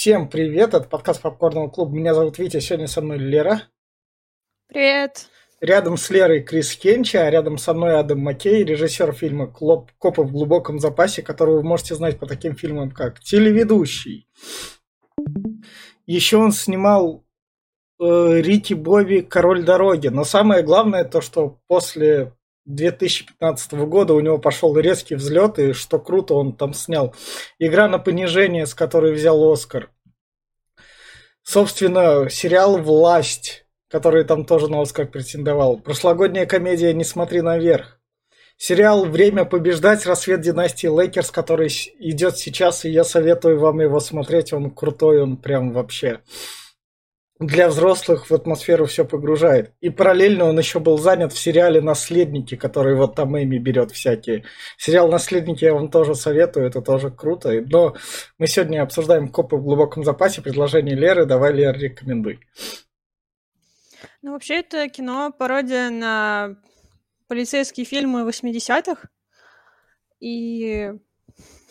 Всем привет, это подкаст Попкорного клуба. Меня зовут Витя, сегодня со мной Лера. Привет. Рядом с Лерой Крис Хенчи, а рядом со мной Адам Маккей, режиссер фильма «Клоп. «Копы в глубоком запасе», которого вы можете знать по таким фильмам, как «Телеведущий». Еще он снимал э, Рики Бобби «Король дороги». Но самое главное то, что после 2015 года у него пошел резкий взлет, и что круто, он там снял «Игра на понижение», с которой взял Оскар. Собственно, сериал «Власть», который там тоже на Оскар претендовал. Прошлогодняя комедия «Не смотри наверх». Сериал «Время побеждать. Рассвет династии Лейкерс», который идет сейчас, и я советую вам его смотреть. Он крутой, он прям вообще для взрослых в атмосферу все погружает. И параллельно он еще был занят в сериале «Наследники», который вот там Эмми берет всякие. Сериал «Наследники» я вам тоже советую, это тоже круто. Но мы сегодня обсуждаем «Копы в глубоком запасе», предложение Леры. Давай, Лер, рекомендуй. Ну, вообще, это кино пародия на полицейские фильмы 80-х. И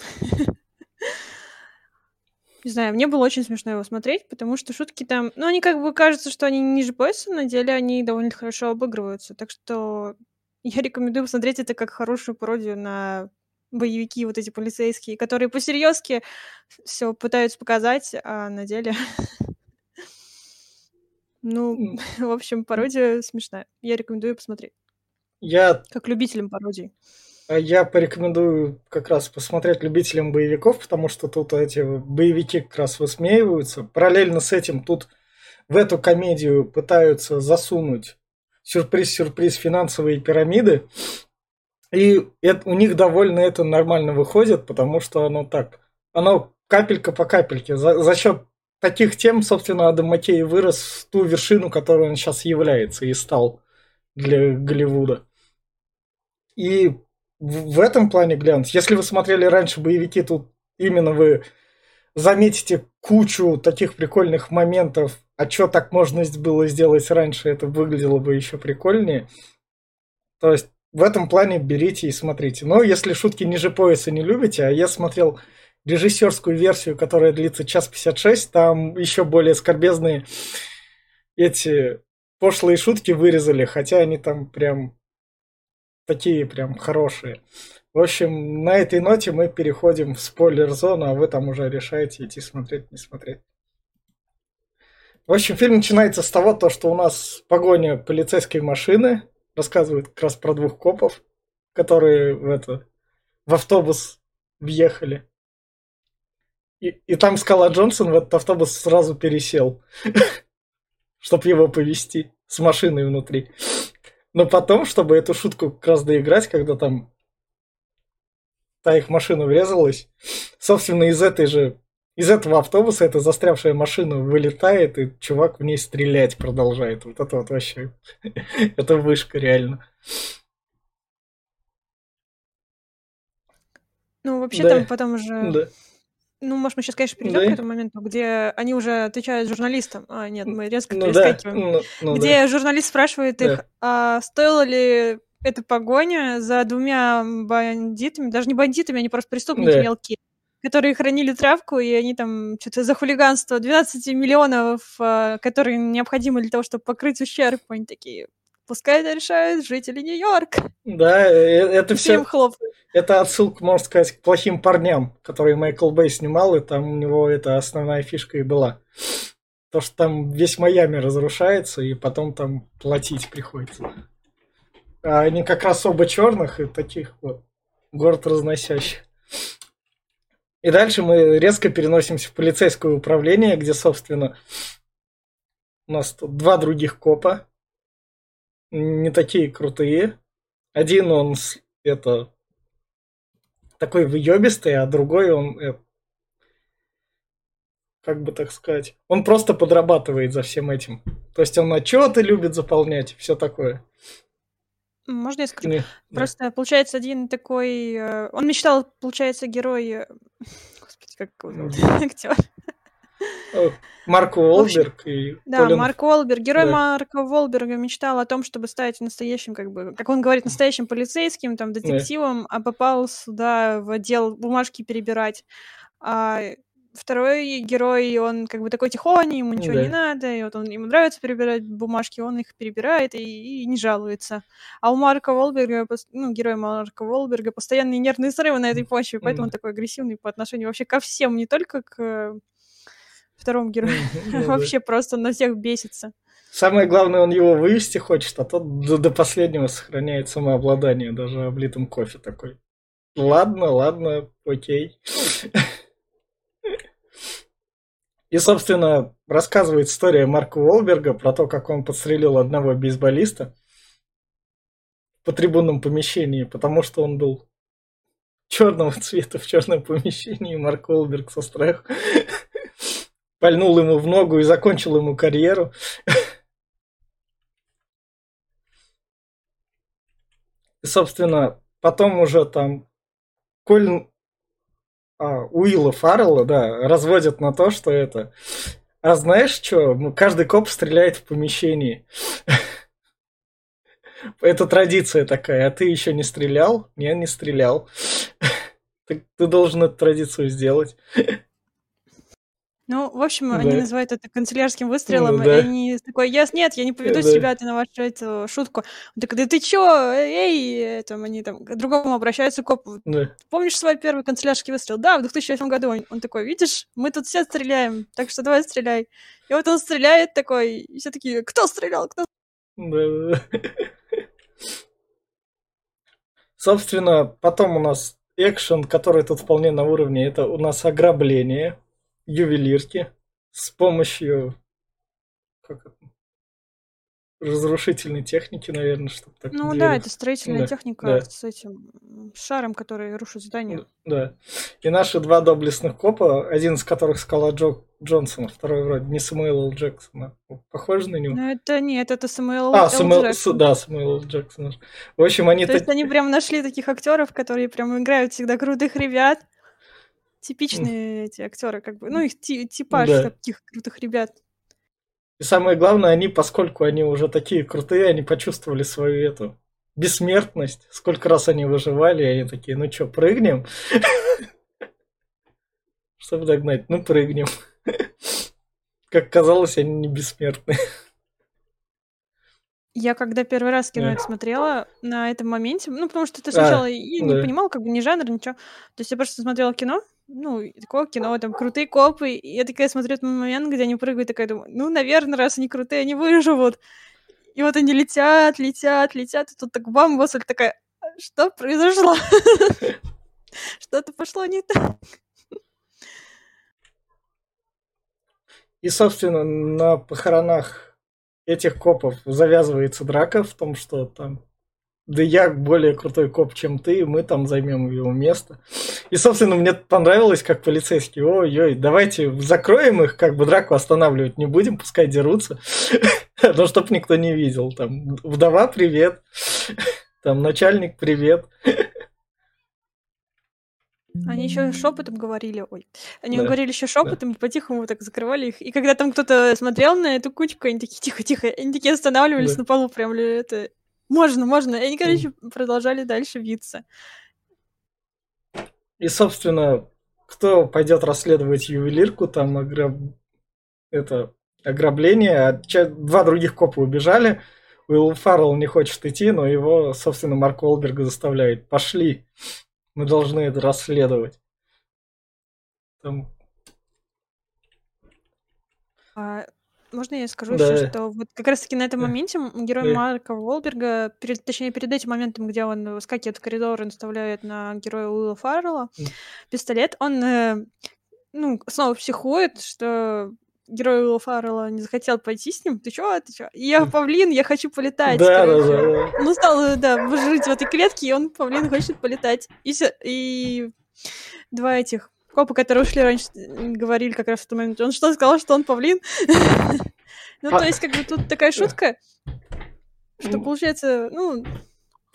Не знаю, мне было очень смешно его смотреть, потому что шутки там... Ну, они как бы кажется, что они ниже пояса, на деле они довольно хорошо обыгрываются. Так что я рекомендую посмотреть это как хорошую пародию на боевики вот эти полицейские, которые по-серьезки все пытаются показать, а на деле... Ну, в общем, пародия смешная. Я рекомендую посмотреть. Я... Как любителям пародий. А я порекомендую как раз посмотреть любителям боевиков, потому что тут эти боевики как раз высмеиваются. Параллельно с этим тут в эту комедию пытаются засунуть сюрприз-сюрприз финансовые пирамиды. И это, у них довольно это нормально выходит, потому что оно так, оно капелька по капельке. За, за счет таких тем, собственно, Адам Маккей вырос в ту вершину, которой он сейчас является и стал для Голливуда. И в этом плане глянуть. Если вы смотрели раньше боевики, тут именно вы заметите кучу таких прикольных моментов, а что так можно было сделать раньше, это выглядело бы еще прикольнее. То есть в этом плане берите и смотрите. Но если шутки ниже пояса не любите, а я смотрел режиссерскую версию, которая длится час 56, там еще более скорбезные эти пошлые шутки вырезали, хотя они там прям такие прям хорошие. В общем, на этой ноте мы переходим в спойлер-зону, а вы там уже решаете идти смотреть, не смотреть. В общем, фильм начинается с того, то, что у нас погоня полицейской машины, рассказывает как раз про двух копов, которые в, это, в автобус въехали. И, и там Скала Джонсон в этот автобус сразу пересел, чтобы его повести с машиной внутри. Но потом, чтобы эту шутку как раз доиграть, когда там та их машина врезалась, собственно, из этой же из этого автобуса эта застрявшая машина вылетает, и чувак в ней стрелять продолжает. Вот это вот вообще... это вышка, реально. Ну, вообще да. там потом уже... Да. Ну, может, мы сейчас, конечно, перейдем да. к этому моменту, где они уже отвечают журналистам. А, нет, мы резко ну, перескакиваем. Да. Ну, ну, где да. журналист спрашивает да. их, а стоило ли эта погоня за двумя бандитами, даже не бандитами, они просто преступники да. мелкие, которые хранили травку, и они там что-то за хулиганство 12 миллионов, а, которые необходимы для того, чтобы покрыть ущерб, они такие, Пускай это решают жители Нью-Йорка. Да, э, это все... Это отсылка, можно сказать, к плохим парням, которые Майкл Бэй снимал, и там у него это основная фишка и была. То, что там весь Майами разрушается, и потом там платить приходится. А они как раз оба черных и таких вот город разносящих. И дальше мы резко переносимся в полицейское управление, где, собственно, у нас тут два других копа, не такие крутые. Один он это такой выебистый, а другой он э, как бы так сказать, он просто подрабатывает за всем этим. То есть он отчеты любит заполнять, все такое. Можно я скажу? Не, Просто да. получается один такой... Э, он мечтал, получается, герой... Э, господи, как его зовут? Актер. Марк Уолберг и Да, Колин... Марк Уолберг. Герой да. Марка Уолберга мечтал о том, чтобы стать настоящим, как бы, как он говорит, настоящим полицейским, там, детективом, да. а попал сюда в отдел бумажки перебирать. А второй герой, он как бы такой тихоний, ему ничего да. не надо, и вот он, ему нравится перебирать бумажки, он их перебирает и, и не жалуется. А у Марка Волберга, ну, героя Марка Волберга, постоянные нервные срывы на этой почве, поэтому mm. он такой агрессивный по отношению вообще ко всем, не только к второму герою, ну, вообще просто на всех бесится. Самое главное, он его вывести хочет, а тот до, до последнего сохраняет самообладание, даже облитым кофе такой. Ладно, ладно, окей. И, собственно, рассказывает история Марка Уолберга про то, как он подстрелил одного бейсболиста по трибунном помещении, потому что он был черного цвета в черном помещении, Марк Уолберг со страху пальнул ему в ногу и закончил ему карьеру. И, собственно, потом уже там Колин а, Уилла Фаррелла, да, разводят на то, что это... А знаешь что? Каждый коп стреляет в помещении. Это традиция такая. А ты еще не стрелял? Не, не стрелял. Ты, ты должен эту традицию сделать. Ну, в общем, они называют это канцелярским выстрелом, Ну и они такой: "Я нет, я не поведу Да. себя на вашу эту шутку". Он такой: "Да ты чё? Эй!" Там они там к другому обращаются копу: Да. "Помнишь свой первый канцелярский выстрел?" "Да, в 2008 году". Он он такой: "Видишь, мы тут все стреляем, так что давай стреляй". И вот он стреляет такой, и все такие: "Кто стрелял? Кто?" Да. Собственно, потом у нас экшен, который тут вполне на уровне. Это у нас ограбление ювелирки с помощью как это, разрушительной техники, наверное, чтобы так Ну да, это строительная да, техника да. с этим шаром, который рушит здание. Да. И наши два доблестных копа, один из которых скала Джо Джонсона, второй вроде не Самуэл Джексона. Похоже на него? Ну это нет, это Самуэл А, Самуэл, Джексон. да, Самуэл Джексон. В общем, они... То есть они прям нашли таких актеров, которые прям играют всегда крутых ребят типичные эти актеры, как бы, ну, их типаж да. таких крутых ребят. И самое главное, они, поскольку они уже такие крутые, они почувствовали свою эту бессмертность. Сколько раз они выживали, и они такие, ну что, прыгнем? Чтобы догнать, ну прыгнем. Как казалось, они не бессмертны. Я когда первый раз кино это смотрела, на этом моменте, ну, потому что ты сначала а, я не понимала, как бы ни жанр, ничего. То есть я просто смотрела кино, ну, такое кино, там, крутые копы, и я такая смотрю этот момент, где они прыгают, такая думаю, ну, наверное, раз они крутые, они выживут. И вот они летят, летят, летят, и тут так бам, Боссаль такая, что произошло? Что-то пошло не так. И, собственно, на похоронах этих копов завязывается драка в том, что там да я более крутой коп, чем ты, мы там займем его место. И, собственно, мне понравилось, как полицейские, ой-ой, давайте закроем их, как бы драку останавливать не будем, пускай дерутся. Но чтоб никто не видел. Там, вдова, привет. Там, начальник, привет. Они еще шепотом говорили, ой, они да. говорили еще шепотом, да. по-тихому так закрывали их. И когда там кто-то смотрел на эту кучку, они такие тихо-тихо, они такие останавливались да. на полу, прям это можно, можно. И они, короче, продолжали дальше виться. И, собственно, кто пойдет расследовать ювелирку, там ограб... это ограбление, а два других копа убежали. Уилл Фаррелл не хочет идти, но его, собственно, Марк Уолберг заставляет. Пошли, мы должны это расследовать. Там... А, можно я скажу да. еще, что вот как раз-таки на этом моменте герой да. Марка Волберга, перед, точнее, перед этим моментом, где он выскакивает в коридор и наставляет на героя Уилла Фаррелла mm. пистолет, он, э, ну, снова психует, что герой Уилла Фаррелла не захотел пойти с ним. Ты чё? Ты чё? Я павлин, я хочу полетать. Да, да, да. Ну, стал, да, жить в этой клетке, и он, павлин, хочет полетать. И, и два этих Копы, которые ушли раньше, говорили как раз в том моменте. Он что, сказал, что он павлин? Ну, то есть, как бы тут такая шутка, что получается, ну,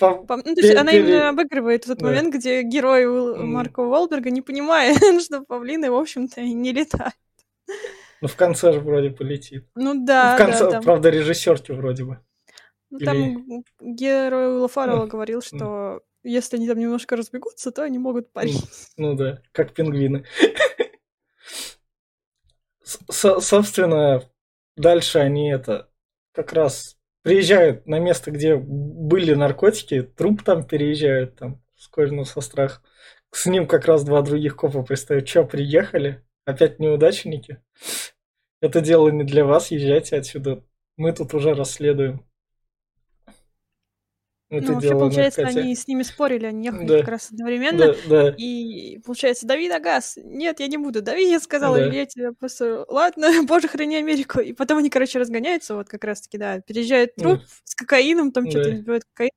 ну, то есть она именно обыгрывает тот момент, где герой Марка Уолберга не понимает, что павлины, в общем-то, не летают. Ну, в конце же вроде полетит. Ну да. В конце, да, правда, режиссерки вроде бы. Ну, там герой Уилла Фаррелла говорил, что если они там немножко разбегутся, то они могут парить. Ну, да, как пингвины. собственно, дальше они это как раз приезжают на место, где были наркотики, труп там переезжают, там, с кожаного со страх. С ним как раз два других копа пристают. Че, приехали? Опять неудачники? Это дело не для вас, езжайте отсюда. Мы тут уже расследуем. Это ну, вообще, получается, они с ними спорили, они ехали да. как раз одновременно. Да, да. И, получается, дави на газ. Нет, я не буду. Дави, я сказала, да. или я тебе просто... Ладно, боже, храни Америку. И потом они, короче, разгоняются, вот как раз-таки, да. Переезжает труп да. с кокаином, там да. что-то избивает кокаин.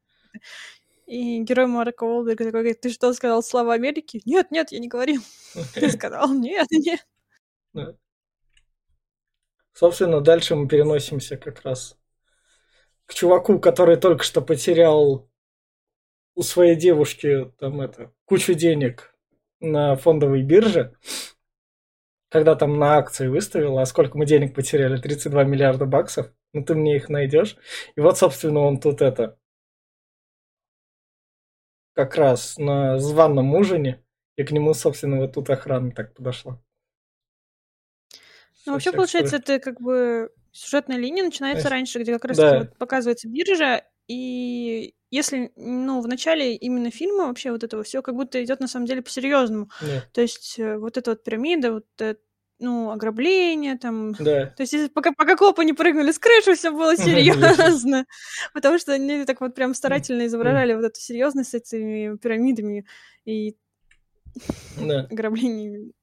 И герой Марка Уолберга такой говорит, ты что, сказал слова Америки? Нет, нет, я не говорил. Ты сказал, нет, нет. Собственно, дальше мы переносимся как раз к чуваку, который только что потерял у своей девушки там это кучу денег на фондовой бирже, когда там на акции выставил, а сколько мы денег потеряли? 32 миллиарда баксов. Ну, ты мне их найдешь. И вот, собственно, он тут это как раз на званом ужине, и к нему, собственно, вот тут охрана так подошла. Ну, вообще, получается, это как бы сюжетная линия начинается есть... раньше, где как раз да. вот показывается биржа, и если, ну, в начале именно фильма вообще вот этого все как будто идет на самом деле по-серьезному. Да. То есть э, вот эта вот пирамида, вот это, ну, ограбление там. Да. То есть если, пока, пока копы не прыгнули с крыши, все было серьезно. Потому что они так вот прям старательно изображали вот эту серьезность с этими пирамидами и ограблениями.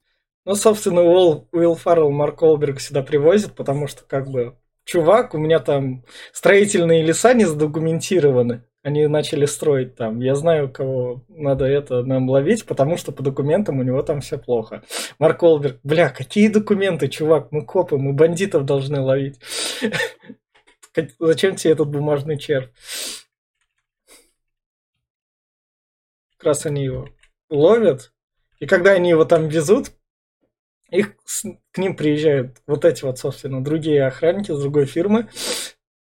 Ну, собственно, Уилл, Уилл Фаррелл Марк Олберг сюда привозит, потому что, как бы, чувак, у меня там строительные леса не задокументированы. Они начали строить там. Я знаю, кого надо это нам ловить, потому что по документам у него там все плохо. Марк Олберг, бля, какие документы, чувак? Мы копы, мы бандитов должны ловить. Зачем тебе этот бумажный червь? Как раз они его ловят. И когда они его там везут, их к ним приезжают вот эти вот, собственно, другие охранники с другой фирмы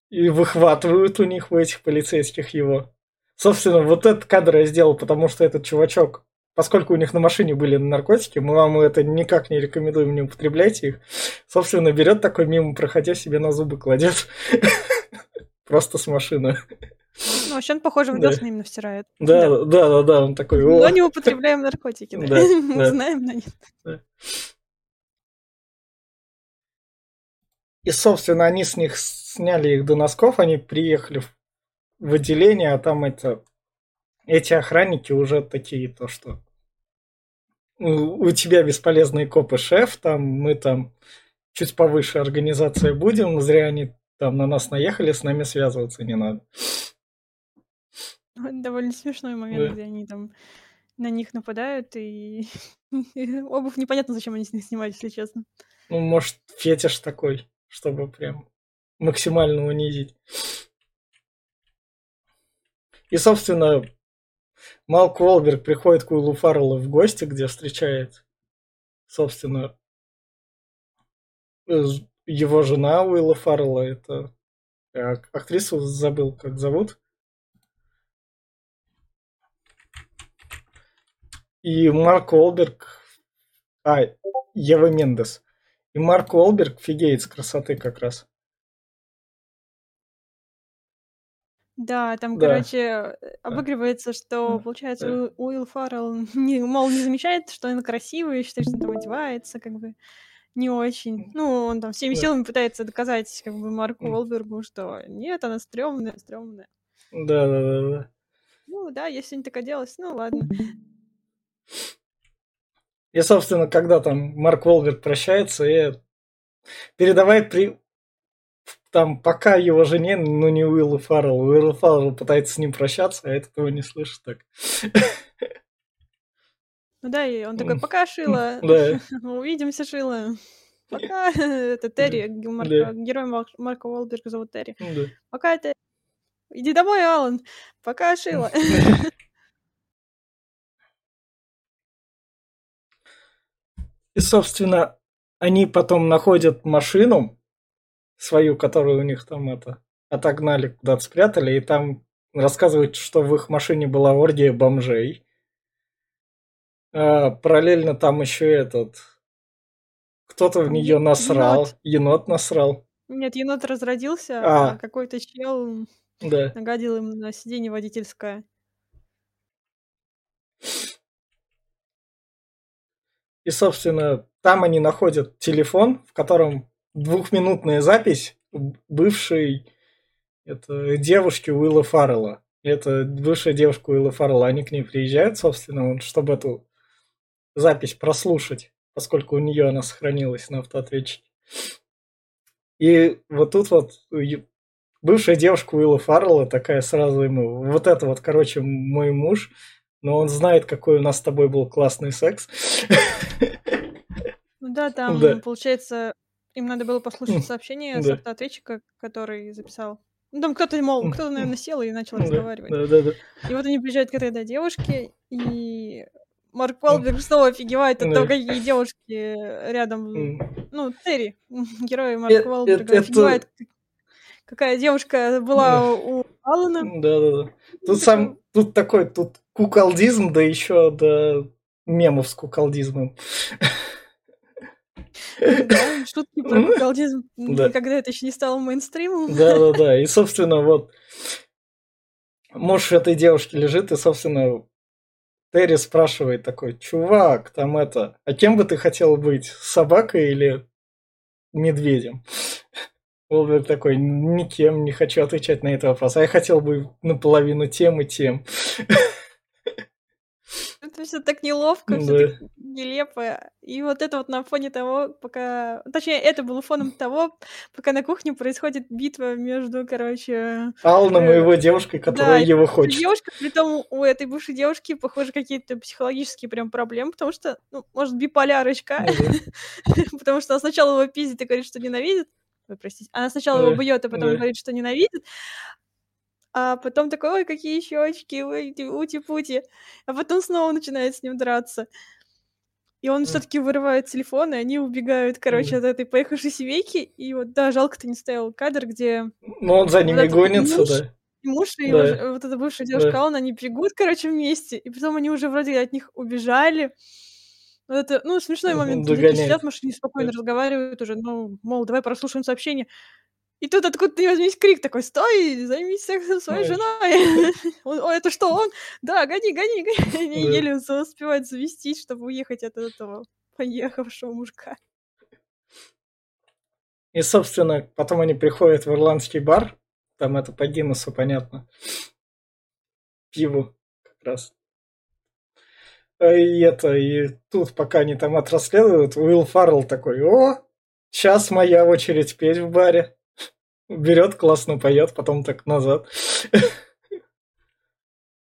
и выхватывают у них, у этих полицейских его. Собственно, вот этот кадр я сделал, потому что этот чувачок, поскольку у них на машине были наркотики, мы вам это никак не рекомендуем, не употребляйте их. Собственно, берет такой мимо, проходя себе на зубы кладет. Просто с машины. Ну, вообще он, похоже, в десны именно втирает. Да, да, да, да, он такой... Но не употребляем наркотики, да. Мы знаем, но нет. И, собственно, они с них сняли их до носков, они приехали в отделение, а там это, эти охранники уже такие, то что у тебя бесполезные копы шеф, там мы там чуть повыше организация будем, зря они там на нас наехали, с нами связываться не надо. Довольно смешной момент, да. где они там на них нападают, и обувь непонятно, зачем они с них снимают, если честно. Ну, может, фетиш такой чтобы прям максимально унизить. И, собственно, Малк Уолберг приходит к Уиллу Фарреллу в гости, где встречает, собственно, его жена Уилла Фаррелла. Это актрису забыл, как зовут. И Марк Уолберг... А, Ева Мендес. И Марк Уолберг фигеет с красоты как раз. Да, там, Да. короче, обыгрывается, что, получается, Да. Уилл Фаррелл, не, мол, не замечает, что он красивый, считает, что он там одевается, как бы не очень. Ну, он там всеми Да. силами пытается доказать, как бы, Марку. Уолбергу, что нет, она стрёмная, стрёмная. Да, да, да, да. Ну да, я сегодня так оделась, ну ладно. И, собственно, когда там Марк Волберг прощается и передавает при... Там пока его жене, ну не Уиллу Фаррелл, Уилл Фаррелл пытается с ним прощаться, а этот его не слышит так. Ну да, и он такой, пока, Шила. Да. Увидимся, Шила. Пока. Это Терри, герой Марка Уолберга зовут Терри. Пока, Терри. Иди домой, Алан. Пока, Шила. И, собственно, они потом находят машину свою, которую у них там это отогнали, куда-то спрятали, и там рассказывают, что в их машине была оргия бомжей. А, параллельно там еще этот... кто-то в нее насрал, енот. енот насрал. Нет, енот разродился, а, а какой-то чел да. нагадил им на сиденье водительское. И, собственно, там они находят телефон, в котором двухминутная запись бывшей это, девушки Уилла Фаррелла. Это бывшая девушка Уилла Фаррелла. Они к ней приезжают, собственно, чтобы эту запись прослушать, поскольку у нее она сохранилась на автоответчике. И вот тут вот бывшая девушка Уилла Фаррелла такая сразу ему, вот это вот, короче, мой муж, но он знает, какой у нас с тобой был классный секс. Ну да, там, да. получается, им надо было послушать сообщение да. с автоответчика, который записал. Ну, там кто-то, мол, кто-то, наверное, сел и начал разговаривать. Да, да, да. И вот они приезжают к этой девушке, и Марк Уолберг снова офигевает от того, какие девушки рядом... Ну, Терри, герой Марка Уолберга, офигевает, какая девушка была у Алана. Да, да, да. Тут сам, тут такой, тут куколдизм, да еще до мемов с куколдизмом. Да, шутки про куколдизм никогда это еще не стало мейнстримом. Да, да, да. И, собственно, вот муж этой девушки лежит, и, собственно, Терри спрашивает такой, чувак, там это, а кем бы ты хотел быть, собакой или медведем? Уолберг такой, никем не хочу отвечать на этот вопрос, а я хотел бы наполовину тем и тем. Это все так неловко, да. все так нелепо. И вот это вот на фоне того, пока... Точнее, это было фоном того, пока на кухне происходит битва между, короче... Алланом э... и его девушкой, которая да, его хочет. девушка, при том у этой бывшей девушки, похоже, какие-то психологические прям проблемы, потому что, ну, может, биполярочка. Потому что сначала его пиздит и говорит, что ненавидит. Ой, простите. Она сначала его бьет, а потом говорит, что ненавидит а потом такой, ой, какие щечки, ути-пути, а потом снова начинает с ним драться. И он все-таки вырывает телефон, и они убегают, короче, от этой поехавшей семейки. И вот, да, жалко, ты не стоял кадр, где... Ну, он за ними гонится, муж, да. Муж и да. вот эта бывшая девушка да. Алана, они бегут, короче, вместе. И потом они уже вроде от них убежали. Вот это, ну, смешной момент. Догоняет. Сидят в машине, спокойно разговаривают уже, ну, мол, давай прослушаем сообщение. И тут откуда ты возьмись крик такой, стой, займись сексом своей женой. О, это что, он? Да, гони, гони, гони. Они еле успевают завестись, чтобы уехать от этого поехавшего мужика. И, собственно, потом они приходят в ирландский бар, там это по Гиннесу, понятно, пиву как раз. И это, и тут, пока они там отрасследуют, Уилл Фаррелл такой, о, сейчас моя очередь петь в баре берет, классно поет, потом так назад.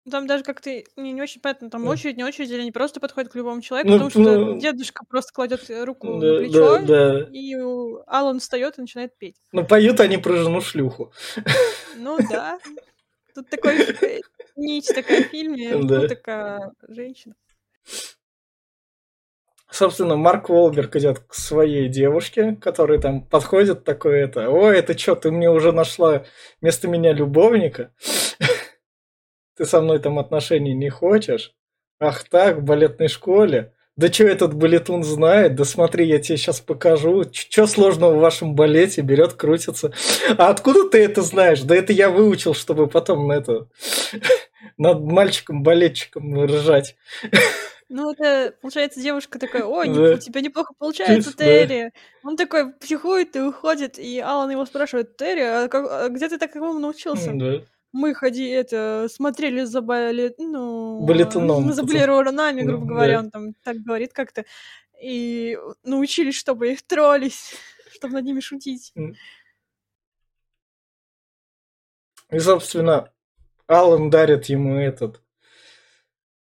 Там даже как-то не, не очень понятно, там очередь, не очередь, или они просто подходят к любому человеку, ну, потому что ну, дедушка просто кладет руку да, на плечо, да, да. и Алан встает и начинает петь. Ну, поют они про жену шлюху. Ну да. Тут такой нить такая в фильме, да. такая женщина. Собственно, Марк Волберг идет к своей девушке, которая там подходит такой это, ой, это что, ты мне уже нашла вместо меня любовника? Ты со мной там отношений не хочешь? Ах так, в балетной школе? Да что этот балетун знает? Да смотри, я тебе сейчас покажу. Что сложного в вашем балете? Берет, крутится. А откуда ты это знаешь? Да это я выучил, чтобы потом на это над мальчиком-балетчиком ржать. Ну, это, получается, девушка такая, ой, у тебя неплохо получается, Терри. Он такой психует и уходит, и Алан его спрашивает, Терри, а, как, а где ты такому научился? Да. Мы ходи, это, смотрели за балет, ну... Балетуном. За балеронами, грубо говоря, он там так говорит как-то. И научились, чтобы их троллить, чтобы над ними шутить. И, собственно, Алан дарит ему этот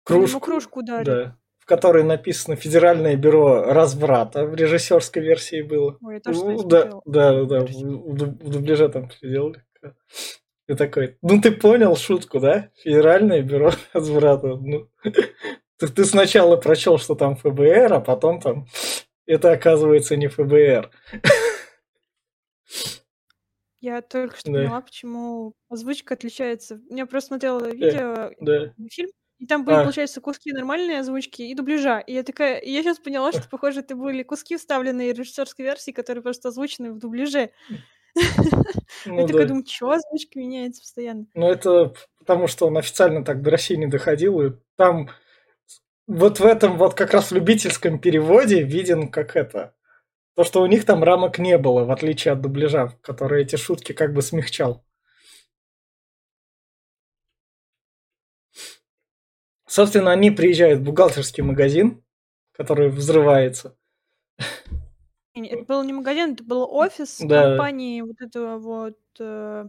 кружку. кружку дарит. Да, в которой написано Федеральное бюро разврата в режиссерской версии было. Ой, тоже ну, да, да, да, да, в, в дубляже там сделали. И такой, ну ты понял шутку, да? Федеральное бюро разврата. Ну, ты, ты сначала прочел, что там ФБР, а потом там это оказывается не ФБР. Я только что да. поняла, почему озвучка отличается. Я просто смотрела видео, да. фильм, И там были, а. получается, куски нормальной озвучки и дубляжа. И я такая, и я сейчас поняла, что, похоже, это были куски вставленные режиссерской версии, которые просто озвучены в дубляже. Ну, я такая думаю, что озвучка меняется постоянно? Ну, это потому, что он официально так до России не доходил, и там вот в этом вот как раз любительском переводе виден как это. То, что у них там рамок не было, в отличие от дубляжа, который эти шутки как бы смягчал. Собственно, они приезжают в бухгалтерский магазин, который взрывается. Это был не магазин, это был офис да. компании вот этого вот э,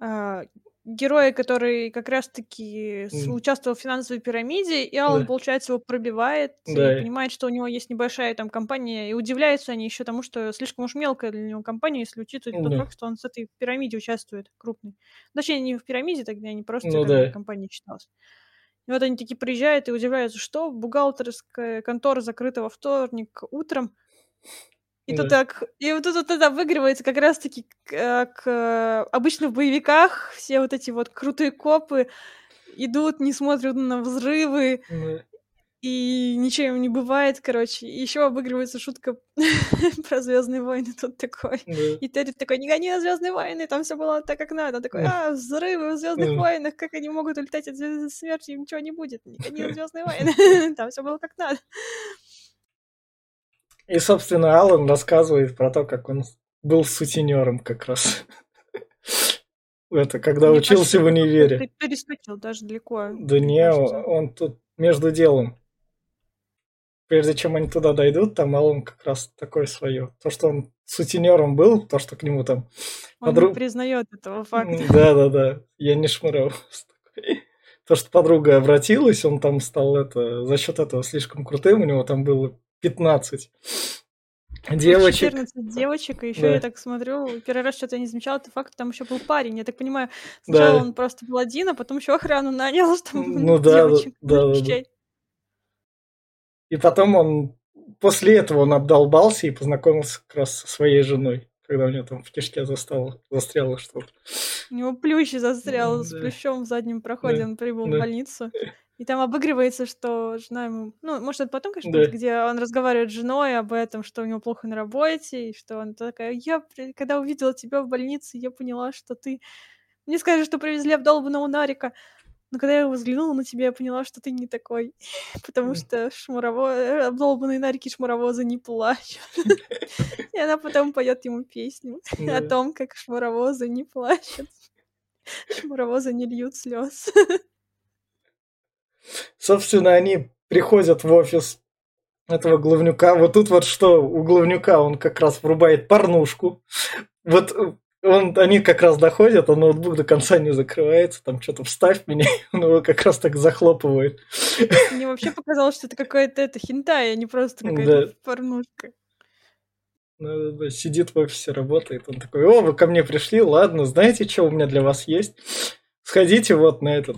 э, героя, который как раз-таки участвовал в финансовой пирамиде, и Алан, да. получается, его пробивает да. и понимает, что у него есть небольшая там компания, и удивляются они еще тому, что слишком уж мелкая для него компания, если учитывать да. тот факт, что он с этой пирамиде участвует крупной. Точнее, не в пирамиде тогда, не просто ну, да. компания считалась. И вот они такие приезжают и удивляются, что бухгалтерская контора закрыта во вторник утром. И да. тут так, и вот тут это выигрывается как раз-таки как э, обычно в боевиках все вот эти вот крутые копы идут, не смотрят на взрывы, да и ничего не бывает, короче. И еще обыгрывается шутка про Звездные войны тут такой. И Терри такой, не гони Звездные войны, там все было так, как надо. Он такой, а, взрывы в Звездных войнах, как они могут улетать от звезды смерти, ничего не будет. Не гони Звездные войны, там все было как надо. И, собственно, Алан рассказывает про то, как он был сутенером как раз. Это когда Мне учился в универе. Перескочил даже далеко. Да не, он тут между делом прежде чем они туда дойдут, там Алан как раз такое свое. То, что он сутенером был, то, что к нему там... Он подруг... не признает этого факта. Да-да-да, я не шмырал. То, что подруга обратилась, он там стал это, за счет этого слишком крутым, у него там было 15 девочек. 14 девочек, и еще да. я так смотрю, первый раз что-то я не замечала, это факт, там еще был парень. Я так понимаю, сначала да. он просто был один, а потом еще охрану нанял, там ну, девочек да, да, да. И потом он после этого он обдолбался и познакомился как раз со своей женой, когда у него там в кишке застало, застряло что-то. У него плющ застрял да. с плющом в заднем проходе, да. он прибыл да. в больницу. И там обыгрывается, что жена ему... Ну, может, это потом, конечно, да. где он разговаривает с женой об этом, что у него плохо на работе, и что он такая... Я, когда увидела тебя в больнице, я поняла, что ты... Мне сказали, что привезли обдолбанного Нарика. Но когда я взглянула на тебя, я поняла, что ты не такой. Потому что шмурово... обдолбанные нарики шмуровоза не плачут. И она потом поет ему песню о том, как шмуровозы не плачут. Шмуровозы не льют слез. Собственно, они приходят в офис этого главнюка. Вот тут вот что у главнюка, он как раз врубает порнушку. Вот он, они как раз доходят, а ноутбук до конца не закрывается, там что-то вставь меня, он его как раз так захлопывает. Мне вообще показалось, что это какая-то это хентай, а не просто какая-то да. порнушка. Ну, да, сидит в офисе, работает, он такой, о, вы ко мне пришли, ладно, знаете, что у меня для вас есть? Сходите вот на этот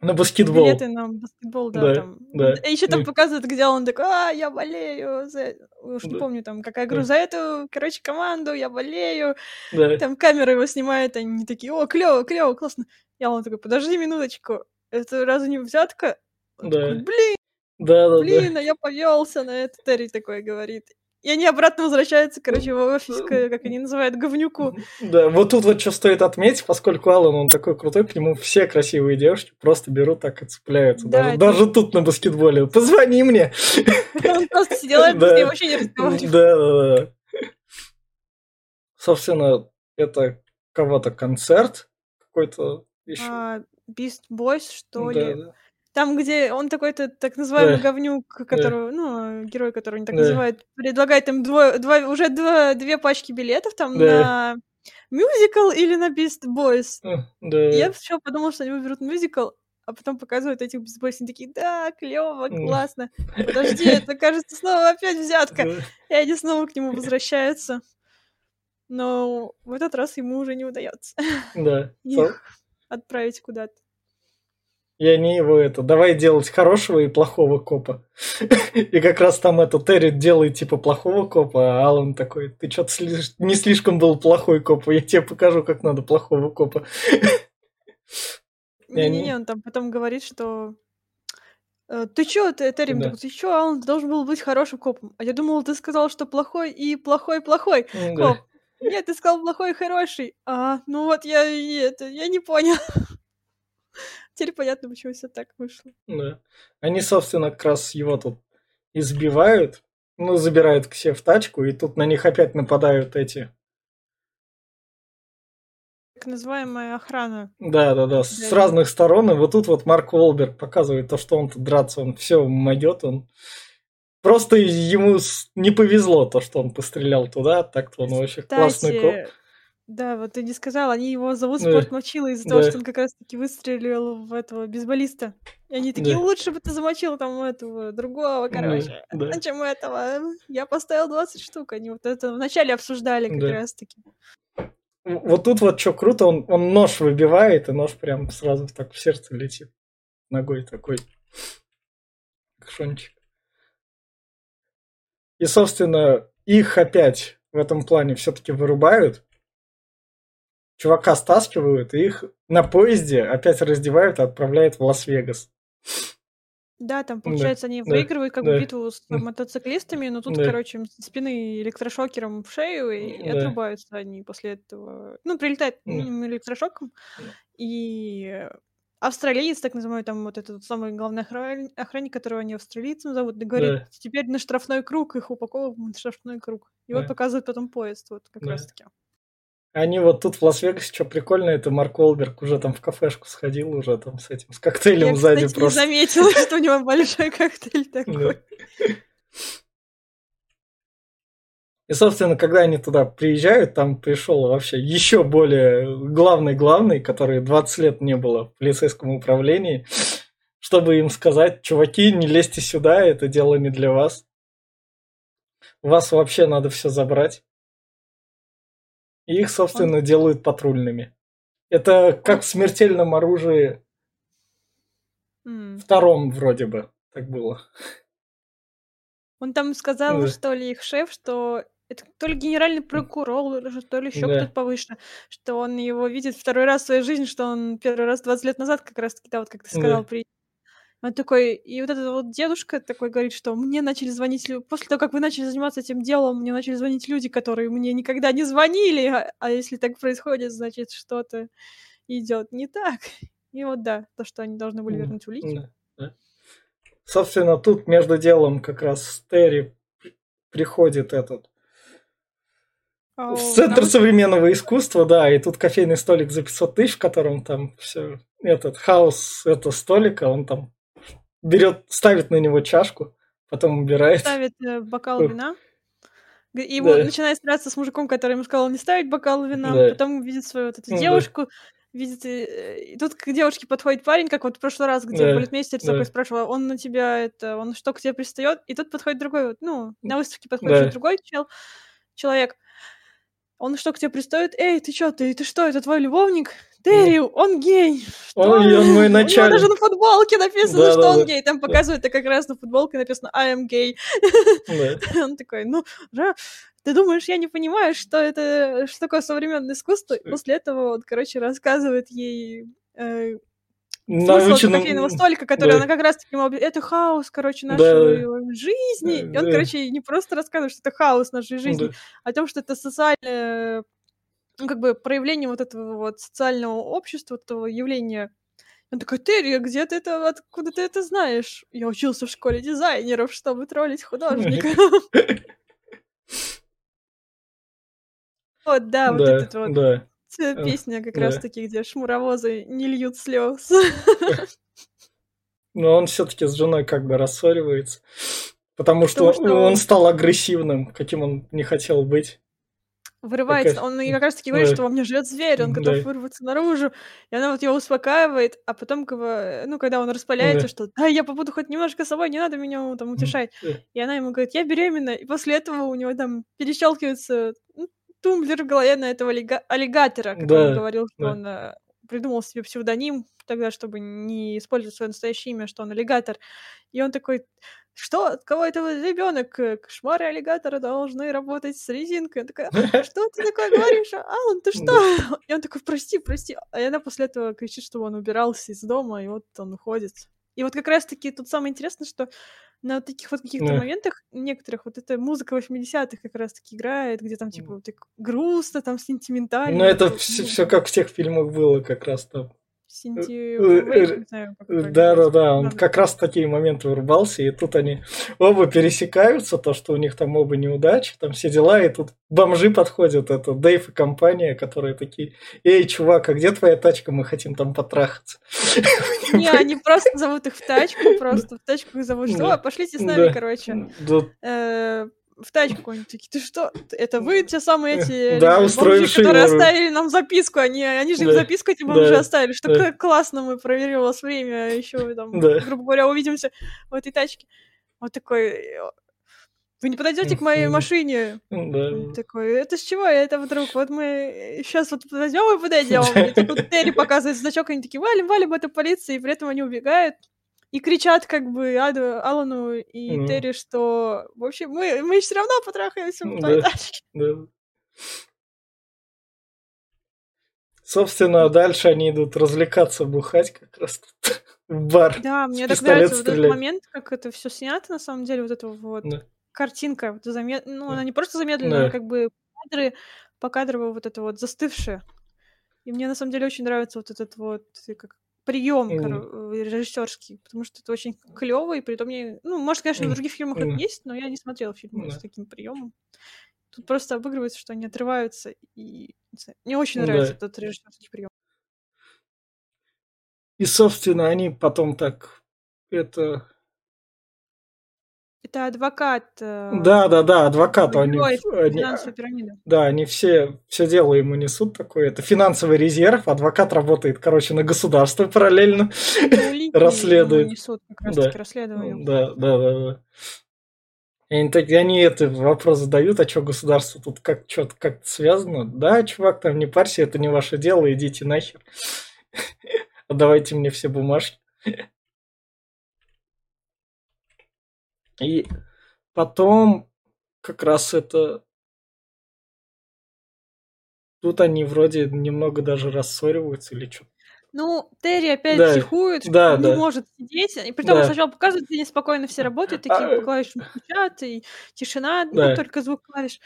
на баскетбол. Билеты на баскетбол, да. да, там. да. И еще там показывают, где он такой, а, я болею за... Уж не да. помню, там, какая игру, да. за эту, короче, команду, я болею. Да. Там камера его снимает, они такие, о, клево, клево, классно. Я он такой, подожди минуточку, это разве не взятка? Он да. Такой, блин, да, да, блин, да. а я повелся на это. Терри такой говорит. И они обратно возвращаются, короче, в офис, как они называют, говнюку. Да, вот тут вот что стоит отметить, поскольку Алан, он такой крутой, к нему все красивые девушки просто берут так и цепляются. Да, даже, это... даже тут на баскетболе. Позвони мне. Он просто сидел и да. вообще не разговаривал. Да, да, да. Собственно, это кого-то концерт какой-то еще. А, Beast Boys, что ли? Там, где он такой-то так называемый да. говнюк, которого, да. ну, герой, которого они так да. называют, предлагает им дво, два, уже два, две пачки билетов там на мюзикл или на Beast Boys. Да. Я сначала подумала, что они выберут мюзикл, а потом показывают этих Beast Boys, и такие, да, клево, классно. Подожди, это, кажется, снова опять взятка. И они снова к нему возвращаются. Но в этот раз ему уже не удается. Да. Их отправить куда-то. И они его это, давай делать хорошего и плохого копа. И как раз там это Терри делает типа плохого копа, а Алан такой, ты что-то слиш... не слишком был плохой коп, я тебе покажу, как надо плохого копа. Не-не-не, он там потом говорит, что э, ты чё, Терри, да. ты чё, а он должен был быть хорошим копом. А я думала, ты сказал, что плохой и плохой-плохой да. коп. Нет, ты сказал плохой и хороший. А, ну вот я это, я не понял. Теперь понятно, почему все так вышло. Да. Они, собственно, как раз его тут избивают, ну, забирают к себе в тачку, и тут на них опять нападают эти так называемая охрана. Да, да, да, с разных сторон. И вот тут вот Марк Волберг показывает то, что он тут драться, он все могет, он просто ему не повезло то, что он пострелял туда, так-то он вообще Кстати, классный коп. Да, вот ты не сказал, они его зовут да. Спорт Мочила из-за да. того, что он как раз-таки выстрелил в этого бейсболиста. И они такие, да. лучше бы ты замочил там этого другого, короче, да. Да. чем этого. Я поставил 20 штук, они вот это вначале обсуждали как да. раз-таки. Вот тут вот что круто, он, он нож выбивает, и нож прям сразу так в сердце летит. Ногой такой. Кшончик. И, собственно, их опять в этом плане все-таки вырубают. Чувака стаскивают, и их на поезде опять раздевают и отправляют в Лас-Вегас. Да, там, получается, они Да, выигрывают как бы битву с мотоциклистами, но тут, да, короче, им спины электрошокером в шею, и да, отрубаются они после этого. Ну, прилетает да, электрошоком, и австралиец, так называемый, там вот этот самый главный охран- охранник, которого они австралийцем зовут, да говорит, да, теперь на штрафной круг, их упаковываем на штрафной круг. И вот показывает потом поезд, вот как да. раз-таки. Они вот тут в Лас-Вегасе, что прикольно, это Марк Уолберг уже там в кафешку сходил уже там с этим, с коктейлем Я, сзади кстати, просто. Я заметила, что у него большой коктейль такой. И, собственно, когда они туда приезжают, там пришел вообще еще более главный-главный, который 20 лет не было в полицейском управлении, чтобы им сказать, чуваки, не лезьте сюда, это дело не для вас. Вас вообще надо все забрать. И их, собственно, Он... делают патрульными. Это как в смертельном оружии mm. втором вроде бы так было. Он там сказал, да. что ли, их шеф, что это то ли генеральный прокурор, то ли еще да. кто-то повыше, что он его видит второй раз в своей жизни, что он первый раз 20 лет назад как раз-таки, да, вот как ты сказал, да. при он такой, и вот этот вот дедушка такой говорит, что мне начали звонить люди, после того, как вы начали заниматься этим делом, мне начали звонить люди, которые мне никогда не звонили, а, а если так происходит, значит, что-то идет не так. И вот да, то, что они должны были вернуть улики. Да, да. Собственно, тут между делом как раз Терри приходит этот в Центр современного искусства, да, и тут кофейный столик за 500 тысяч, в котором там все, этот хаос, это столика, он там берет, ставит на него чашку, потом убирает. Ставит э, бокал вина. И ему да. начинает стараться с мужиком, который ему сказал не ставить бокал вина, да. потом видит свою вот эту девушку, да. видит, э, и тут к девушке подходит парень, как вот в прошлый раз, где да. полицмейстер да. такой спрашивал, он на тебя, это, он что, к тебе пристает? И тут подходит другой, ну, на выставке подходит да. другой чел, человек, он что, к тебе пристает? Эй, ты что, ты, ты что, это твой любовник? Терри, он гей. Что? Он, он мой начальник. У него даже на футболке написано, да, что да, он да. гей. Там показывают, это как раз на футболке написано I am gay. Да. Он такой, ну, ты думаешь, я не понимаю, что это, что такое современное искусство? И после этого он, короче, рассказывает ей э, смысл кофейного столика, который да. она как раз-таки ему это хаос, короче, нашей да. жизни. Да. И он, короче, не просто рассказывает, что это хаос нашей жизни, да. а о том, что это социальное ну, как бы проявление вот этого вот социального общества, этого явления. Он такой, Терри, где ты это, откуда ты это знаешь? Я учился в школе дизайнеров, чтобы троллить художника. Вот, да, вот этот вот. Песня как раз-таки, где шмуровозы не льют слез. Но он все-таки с женой как бы рассоривается. Потому, что, что он стал агрессивным, каким он не хотел быть вырывается. Такая... Он как раз таки говорит, что во мне живет зверь, он готов да. вырваться наружу. И она вот его успокаивает, а потом, ну, когда он распаляется, да. что да, я побуду хоть немножко собой, не надо меня там утешать. Да. И она ему говорит, я беременна. И после этого у него там перещелкивается ну, тумблер в голове на этого аллига- аллигатора, который да. говорил, что да. он э, придумал себе псевдоним, тогда, чтобы не использовать свое настоящее имя, что он аллигатор. И он такой, что? Кого это ребенок? Кошмары аллигатора должны работать с резинкой. Я такая, что ты такое говоришь? Алан, ты что? И он такой, прости, прости. А она после этого кричит, что он убирался из дома, и вот он уходит. И вот как раз-таки тут самое интересное, что на таких вот каких-то да. моментах некоторых вот эта музыка 80-х как раз-таки играет, где там типа вот так грустно, там сентиментально. Ну это все, все как в тех фильмах было как раз там. Синти... Э, э, да, да, да, он как раз в такие моменты врубался, и тут они оба пересекаются, то, что у них там оба неудачи, там все дела, и тут бомжи подходят, это Дэйв и компания, которые такие, эй, чувак, а где твоя тачка, мы хотим там потрахаться. Не, они просто зовут их в тачку, просто в тачку их зовут, что, пошлите с нами, короче. Э, в тачку какой-нибудь, такие, ты что, это вы те самые эти да, бомжи, которые оставили нам записку, они, они же да. им записку эти бомжи да. оставили, что да. классно мы проверили у вас время, еще там, да. грубо говоря, увидимся в этой тачке. Вот такой, вы не подойдете к моей машине? Да. такой, это с чего? Это вдруг, вот мы сейчас вот подойдем и подойдем. И тут Терри показывает значок, они такие, валим, валим, это полиция, и при этом они убегают и кричат как бы Аду, Алану и mm. Терри, что в общем мы, мы все равно потрахаемся в да. Да. Собственно, дальше они идут развлекаться, бухать как раз в бар. Да, мне так нравится стрелять. вот этот момент, как это все снято, на самом деле, вот эта вот да. картинка, вот замед... ну, да. она не просто замедленная, да. как бы кадры, покадрово вот это вот застывшее. И мне на самом деле очень нравится вот этот вот, как прием mm. режиссерский, потому что это очень клево, и при том мне, ну, может, конечно, в других фильмах mm. это есть, но я не смотрела фильмы mm. с таким приемом. Тут просто обыгрывается, что они отрываются, и мне очень нравится да. этот режиссерский прием. И, собственно, они потом так это это адвокат. Э, да, да, да, адвокат. Они, они, да, они все, все дело ему несут такое. Это финансовый резерв, адвокат работает, короче, на государство параллельно. Расследует. Несут как раз да. расследование. Да, да, да, да. И они, так, они это вопрос задают, а что государство тут как что-то как связано? Да, чувак, там не парься, это не ваше дело, идите нахер. Отдавайте мне все бумажки. И потом как раз это... Тут они вроде немного даже рассориваются или что. Ну, Терри опять да, психует, да, не да. может сидеть. И при том, да. сначала показывают, где неспокойно все работают, такие а... по клавишам стучат, и тишина, да. ну, только звук клавиш.